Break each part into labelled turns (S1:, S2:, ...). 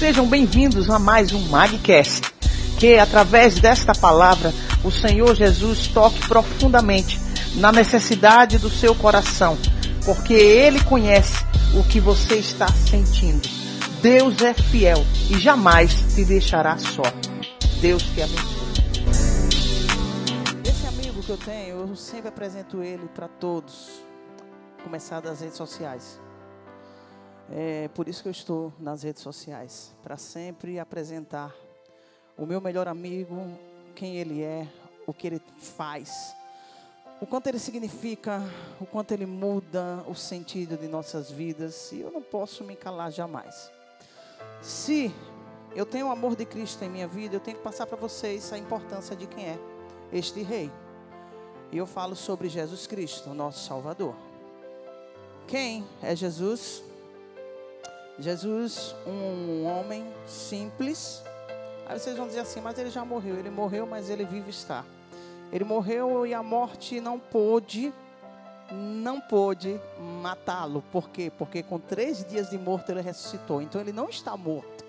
S1: Sejam bem-vindos a mais um Magcast. Que através desta palavra o Senhor Jesus toque profundamente na necessidade do seu coração, porque Ele conhece o que você está sentindo. Deus é fiel e jamais te deixará só. Deus te abençoe. Esse amigo que eu tenho, eu sempre apresento ele para todos, começar das redes sociais. É por isso que eu estou nas redes sociais, para sempre apresentar o meu melhor amigo, quem ele é, o que ele faz, o quanto ele significa, o quanto ele muda o sentido de nossas vidas, e eu não posso me calar jamais. Se eu tenho o amor de Cristo em minha vida, eu tenho que passar para vocês a importância de quem é este rei. E eu falo sobre Jesus Cristo, nosso Salvador. Quem é Jesus? Jesus, um homem simples. Aí vocês vão dizer assim, mas ele já morreu. Ele morreu, mas ele vive está. Ele morreu e a morte não pôde, não pôde matá-lo. Por quê? Porque com três dias de morto ele ressuscitou. Então ele não está morto.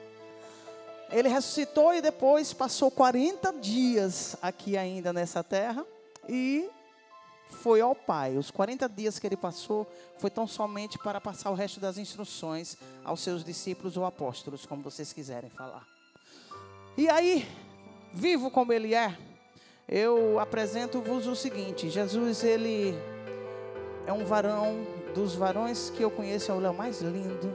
S1: Ele ressuscitou e depois passou 40 dias aqui ainda nessa terra e foi ao Pai. Os 40 dias que ele passou foi tão somente para passar o resto das instruções aos seus discípulos ou apóstolos, como vocês quiserem falar. E aí, vivo como ele é, eu apresento-vos o seguinte: Jesus, ele é um varão dos varões que eu conheço, ele é o mais lindo,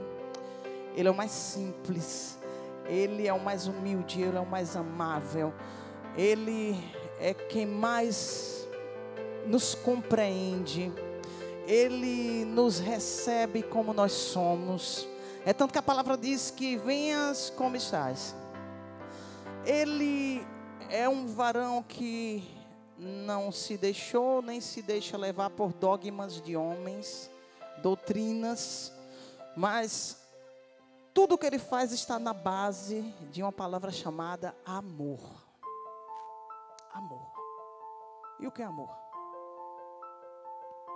S1: ele é o mais simples, ele é o mais humilde, ele é o mais amável, ele é quem mais nos compreende, Ele nos recebe como nós somos. É tanto que a palavra diz que venhas como estás. Ele é um varão que não se deixou nem se deixa levar por dogmas de homens, doutrinas, mas tudo que ele faz está na base de uma palavra chamada amor. Amor. E o que é amor?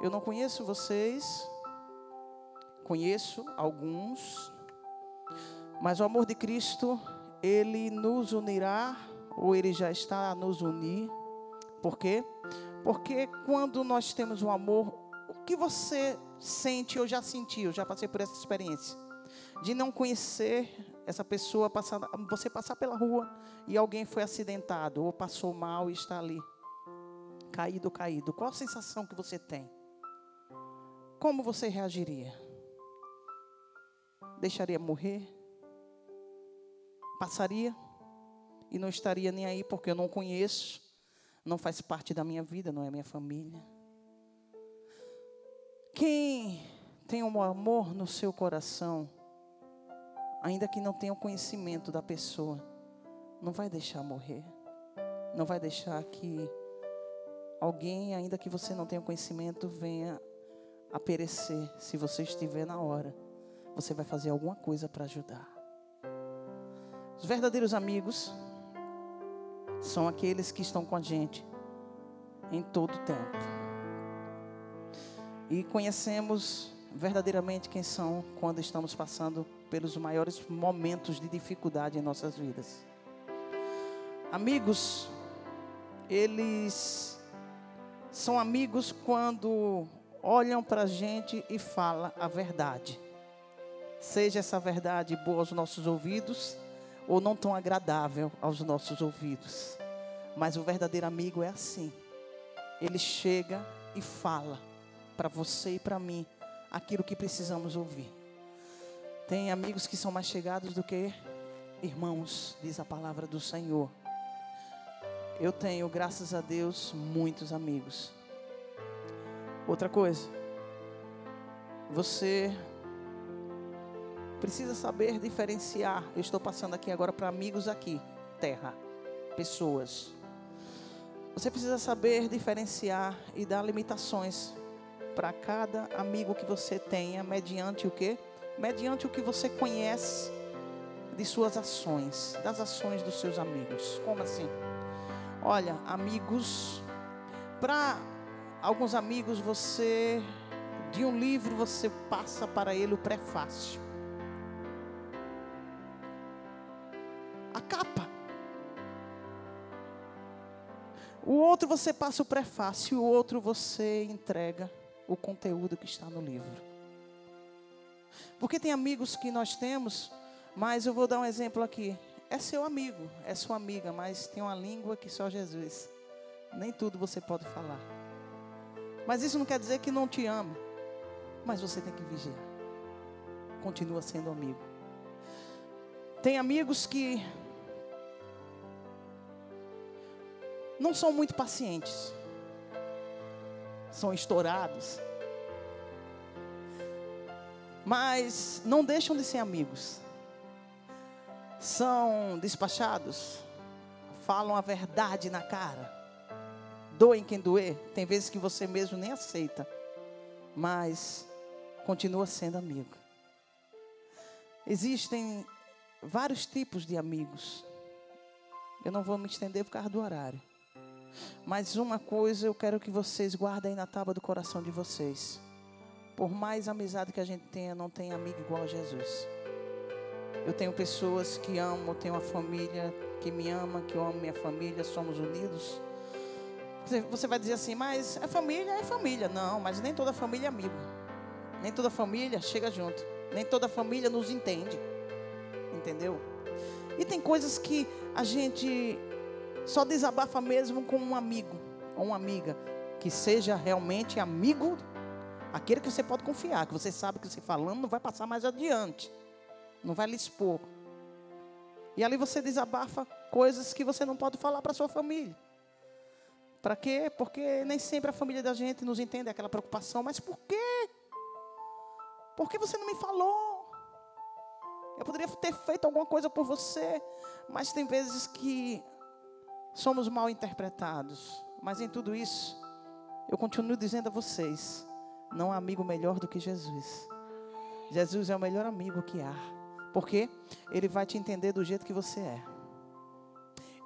S1: Eu não conheço vocês, conheço alguns, mas o amor de Cristo, ele nos unirá, ou ele já está a nos unir. Por quê? Porque quando nós temos um amor, o que você sente, eu já senti, eu já passei por essa experiência, de não conhecer essa pessoa, passar, você passar pela rua e alguém foi acidentado, ou passou mal e está ali, caído, caído. Qual a sensação que você tem? Como você reagiria? Deixaria morrer? Passaria? E não estaria nem aí porque eu não conheço, não faz parte da minha vida, não é minha família. Quem tem um amor no seu coração, ainda que não tenha o conhecimento da pessoa, não vai deixar morrer. Não vai deixar que alguém, ainda que você não tenha conhecimento, venha a perecer, se você estiver na hora, você vai fazer alguma coisa para ajudar. Os verdadeiros amigos são aqueles que estão com a gente em todo tempo. E conhecemos verdadeiramente quem são quando estamos passando pelos maiores momentos de dificuldade em nossas vidas. Amigos, eles são amigos quando olham para a gente e falam a verdade. Seja essa verdade boa aos nossos ouvidos ou não tão agradável aos nossos ouvidos. Mas o verdadeiro amigo é assim. Ele chega e fala para você e para mim aquilo que precisamos ouvir. Tem amigos que são mais chegados do que irmãos, diz a palavra do Senhor. Eu tenho, graças a Deus, muitos amigos. Outra coisa, você precisa saber diferenciar. Eu estou passando aqui agora para amigos aqui, terra, pessoas. Você precisa saber diferenciar e dar limitações para cada amigo que você tenha, mediante o que? Mediante o que você conhece de suas ações, das ações dos seus amigos. Como assim? Olha, amigos, para Alguns amigos você de um livro você passa para ele o prefácio. capa. O outro você passa o prefácio, o outro você entrega o conteúdo que está no livro. Porque tem amigos que nós temos, mas eu vou dar um exemplo aqui. É seu amigo, é sua amiga, mas tem uma língua que só Jesus. Nem tudo você pode falar. Mas isso não quer dizer que não te ama. Mas você tem que vigiar. Continua sendo amigo. Tem amigos que não são muito pacientes. São estourados. Mas não deixam de ser amigos. São despachados. Falam a verdade na cara. Doem quem doer. Tem vezes que você mesmo nem aceita. Mas continua sendo amigo. Existem vários tipos de amigos. Eu não vou me estender por causa do horário. Mas uma coisa eu quero que vocês guardem na tábua do coração de vocês. Por mais amizade que a gente tenha, não tem amigo igual a Jesus. Eu tenho pessoas que amo, tenho uma família que me ama, que eu amo minha família, somos unidos. Você vai dizer assim, mas a família é família. Não, mas nem toda família é amigo. Nem toda família chega junto. Nem toda família nos entende. Entendeu? E tem coisas que a gente só desabafa mesmo com um amigo ou uma amiga que seja realmente amigo, aquele que você pode confiar, que você sabe que você falando não vai passar mais adiante, não vai lhe expor. E ali você desabafa coisas que você não pode falar para sua família. Para quê? Porque nem sempre a família da gente nos entende aquela preocupação. Mas por quê? Por que você não me falou? Eu poderia ter feito alguma coisa por você, mas tem vezes que somos mal interpretados. Mas em tudo isso, eu continuo dizendo a vocês: não há amigo melhor do que Jesus. Jesus é o melhor amigo que há. Porque ele vai te entender do jeito que você é.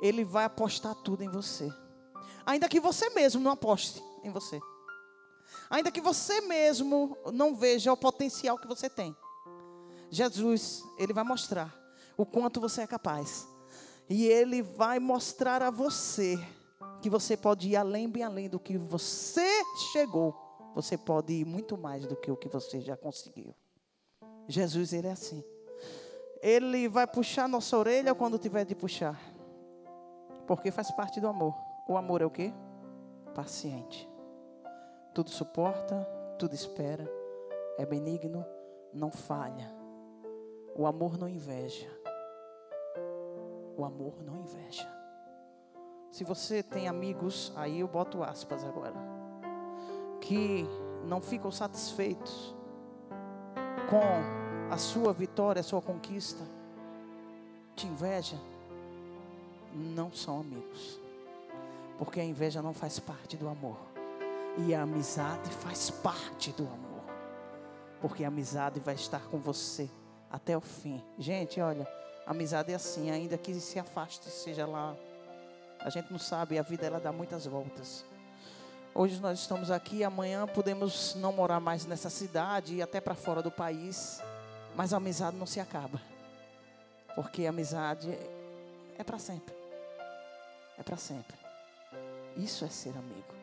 S1: Ele vai apostar tudo em você. Ainda que você mesmo não aposte em você. Ainda que você mesmo não veja o potencial que você tem. Jesus, ele vai mostrar o quanto você é capaz. E Ele vai mostrar a você que você pode ir além, bem além do que você chegou. Você pode ir muito mais do que o que você já conseguiu. Jesus, Ele é assim. Ele vai puxar nossa orelha quando tiver de puxar. Porque faz parte do amor. O amor é o quê? Paciente. Tudo suporta, tudo espera. É benigno, não falha. O amor não inveja. O amor não inveja. Se você tem amigos, aí eu boto aspas agora, que não ficam satisfeitos com a sua vitória, a sua conquista, te inveja, não são amigos. Porque a inveja não faz parte do amor. E a amizade faz parte do amor. Porque a amizade vai estar com você até o fim. Gente, olha, Amizade é assim, ainda que se afaste, seja lá. A gente não sabe, a vida ela dá muitas voltas. Hoje nós estamos aqui, amanhã podemos não morar mais nessa cidade e até para fora do país, mas a amizade não se acaba. Porque a amizade é para sempre. É para sempre. Isso é ser amigo.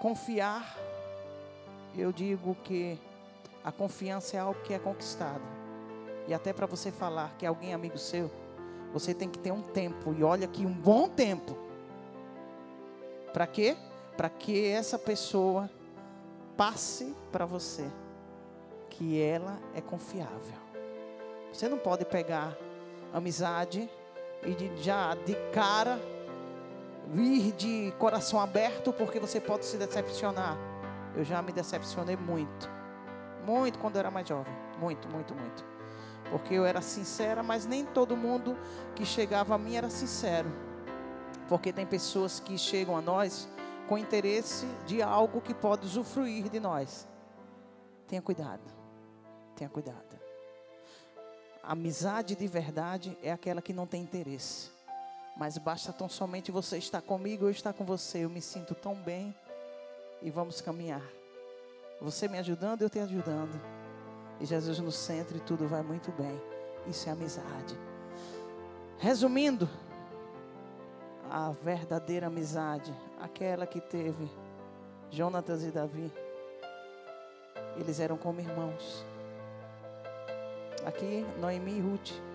S1: Confiar, eu digo que a confiança é algo que é conquistado. E até para você falar que alguém é amigo seu, você tem que ter um tempo. E olha que um bom tempo. Para quê? Para que essa pessoa passe para você que ela é confiável. Você não pode pegar amizade e de, já de cara vir de coração aberto porque você pode se decepcionar. Eu já me decepcionei muito. Muito quando eu era mais jovem. Muito, muito, muito. Porque eu era sincera, mas nem todo mundo que chegava a mim era sincero. Porque tem pessoas que chegam a nós com interesse de algo que pode usufruir de nós. Tenha cuidado. Tenha cuidado. amizade de verdade é aquela que não tem interesse. Mas basta tão somente você estar comigo, eu estar com você. Eu me sinto tão bem e vamos caminhar. Você me ajudando, eu te ajudando e Jesus no centro e tudo vai muito bem. Isso é amizade. Resumindo, a verdadeira amizade, aquela que teve Jonatas e Davi, eles eram como irmãos. Aqui, Noemi e Ruth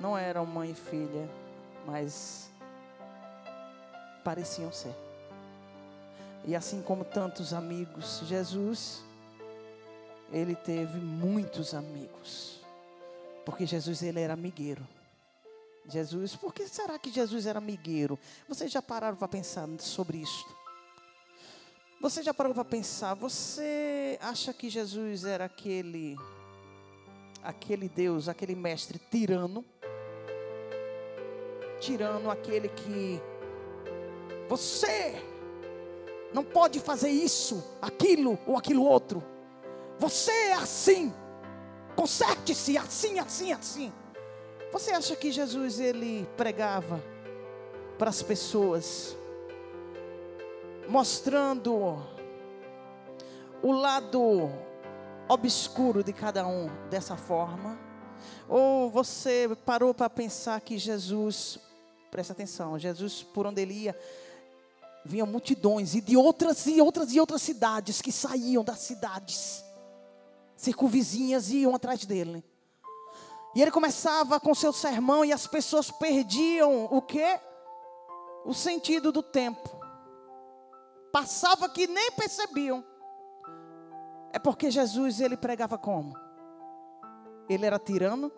S1: não eram mãe e filha, mas pareciam ser. E assim como tantos amigos, Jesus, ele teve muitos amigos. Porque Jesus, ele era amigueiro. Jesus, por que será que Jesus era amigueiro? Vocês já pararam para pensar sobre isso? Você já parou para pensar? Você acha que Jesus era aquele aquele Deus, aquele mestre tirano? Tirano aquele que você não pode fazer isso, aquilo ou aquilo outro. Você é assim. Conserte-se assim, assim, assim. Você acha que Jesus ele pregava para as pessoas, mostrando o lado obscuro de cada um dessa forma? Ou você parou para pensar que Jesus, presta atenção, Jesus por onde ele ia, vinham multidões e de outras e outras e outras cidades que saíam das cidades circunvizinhas iam atrás dele. E ele começava com seu sermão e as pessoas perdiam o que? O sentido do tempo. Passava que nem percebiam. É porque Jesus ele pregava como? Ele era tirano?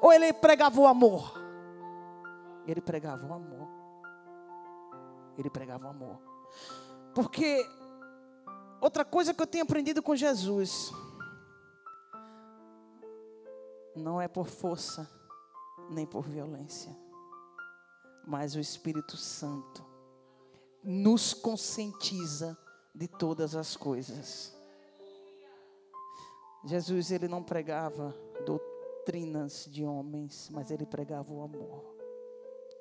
S1: Ou ele pregava o amor? Ele pregava o amor. Ele pregava o amor. Porque outra coisa que eu tenho aprendido com Jesus não é por força nem por violência, mas o Espírito Santo nos conscientiza de todas as coisas. Jesus ele não pregava doutrinas de homens, mas ele pregava o amor.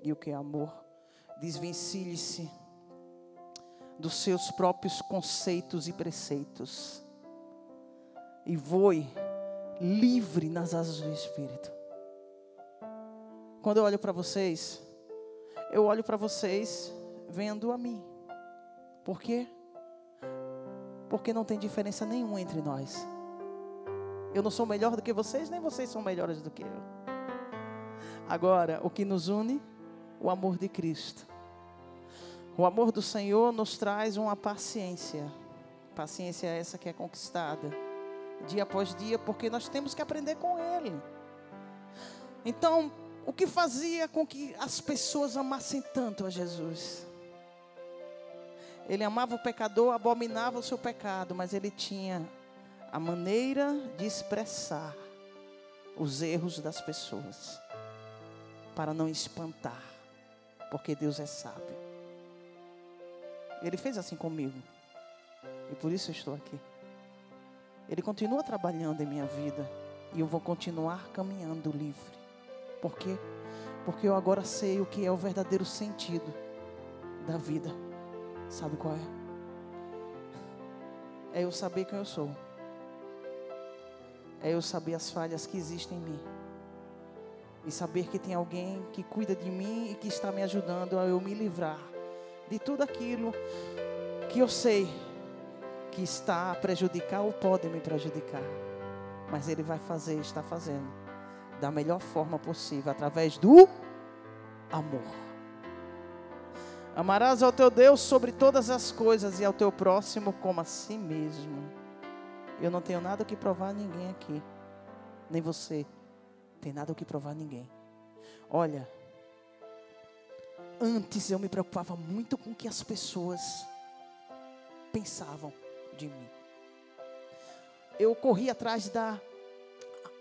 S1: E o que é amor? Desvencilhe-se dos seus próprios conceitos e preceitos e voe livre nas asas do Espírito. Quando eu olho para vocês, eu olho para vocês vendo a mim. Por quê? Porque não tem diferença nenhuma entre nós. Eu não sou melhor do que vocês, nem vocês são melhores do que eu. Agora, o que nos une? O amor de Cristo. O amor do Senhor nos traz uma paciência. Paciência é essa que é conquistada dia após dia, porque nós temos que aprender com Ele. Então, o que fazia com que as pessoas amassem tanto a Jesus? Ele amava o pecador, abominava o seu pecado, mas ele tinha a maneira de expressar os erros das pessoas, para não espantar, porque Deus é sábio. Ele fez assim comigo, e por isso eu estou aqui. Ele continua trabalhando em minha vida. E eu vou continuar caminhando livre. Por quê? Porque eu agora sei o que é o verdadeiro sentido da vida. Sabe qual é? É eu saber quem eu sou. É eu saber as falhas que existem em mim. E saber que tem alguém que cuida de mim e que está me ajudando a eu me livrar de tudo aquilo que eu sei que está a prejudicar ou pode me prejudicar. Mas Ele vai fazer, está fazendo, da melhor forma possível, através do amor. Amarás ao teu Deus sobre todas as coisas e ao teu próximo como a si mesmo. Eu não tenho nada que provar a ninguém aqui, nem você tem nada que provar a ninguém. Olha, antes eu me preocupava muito com o que as pessoas pensavam de mim. Eu corri atrás da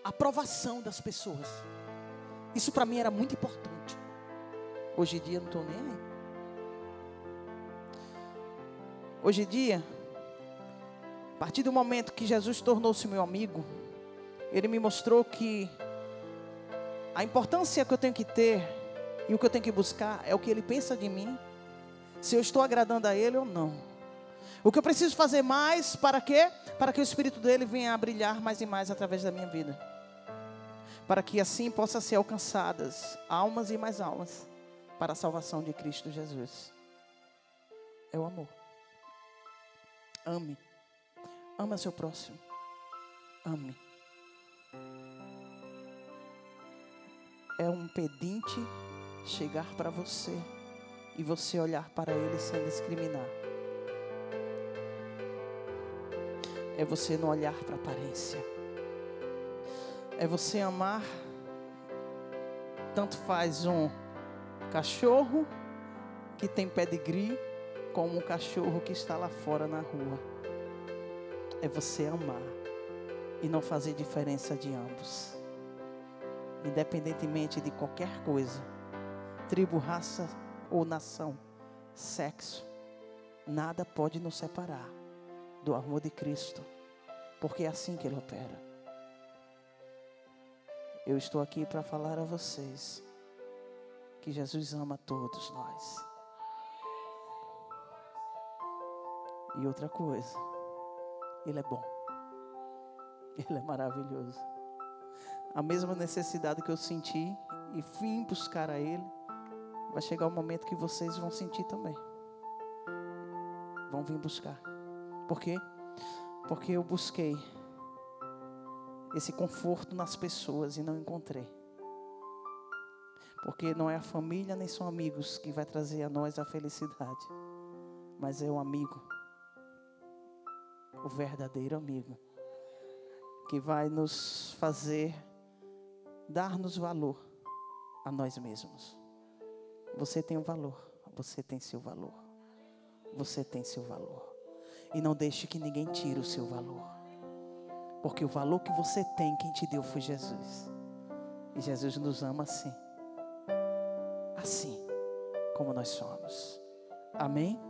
S1: aprovação das pessoas. Isso para mim era muito importante. Hoje em dia eu não estou nem aí. Hoje em dia, a partir do momento que Jesus tornou-se meu amigo, ele me mostrou que a importância que eu tenho que ter e o que eu tenho que buscar é o que ele pensa de mim, se eu estou agradando a ele ou não. O que eu preciso fazer mais para quê? Para que o Espírito dele venha a brilhar mais e mais através da minha vida. para que assim possa ser alcançadas almas e mais almas para a salvação de Cristo Jesus. É o amor. Ame. Ama seu próximo. Ame. É um pedinte chegar para você e você olhar para ele sem discriminar. É você não olhar para aparência. É você amar. Tanto faz um cachorro que tem pedigree como um cachorro que está lá fora na rua. É você amar e não fazer diferença de ambos. Independentemente de qualquer coisa, tribo, raça ou nação, sexo, nada pode nos separar do amor de Cristo, porque é assim que Ele opera. Eu estou aqui para falar a vocês que Jesus ama todos nós. E outra coisa, Ele é bom, Ele é maravilhoso. A mesma necessidade que eu senti e vim buscar a Ele, vai chegar o momento que vocês vão sentir também. Vão vir buscar. Por quê? Porque eu busquei esse conforto nas pessoas e não encontrei. Porque não é a família nem são amigos que vai trazer a nós a felicidade, mas é o amigo, o verdadeiro amigo, que vai nos fazer dar-nos valor a nós mesmos. Você tem um valor, você tem seu valor, você tem seu valor. E não deixe que ninguém tire o seu valor. Porque o valor que você tem, quem te deu foi Jesus. E Jesus nos ama assim. Assim como nós somos. Amém?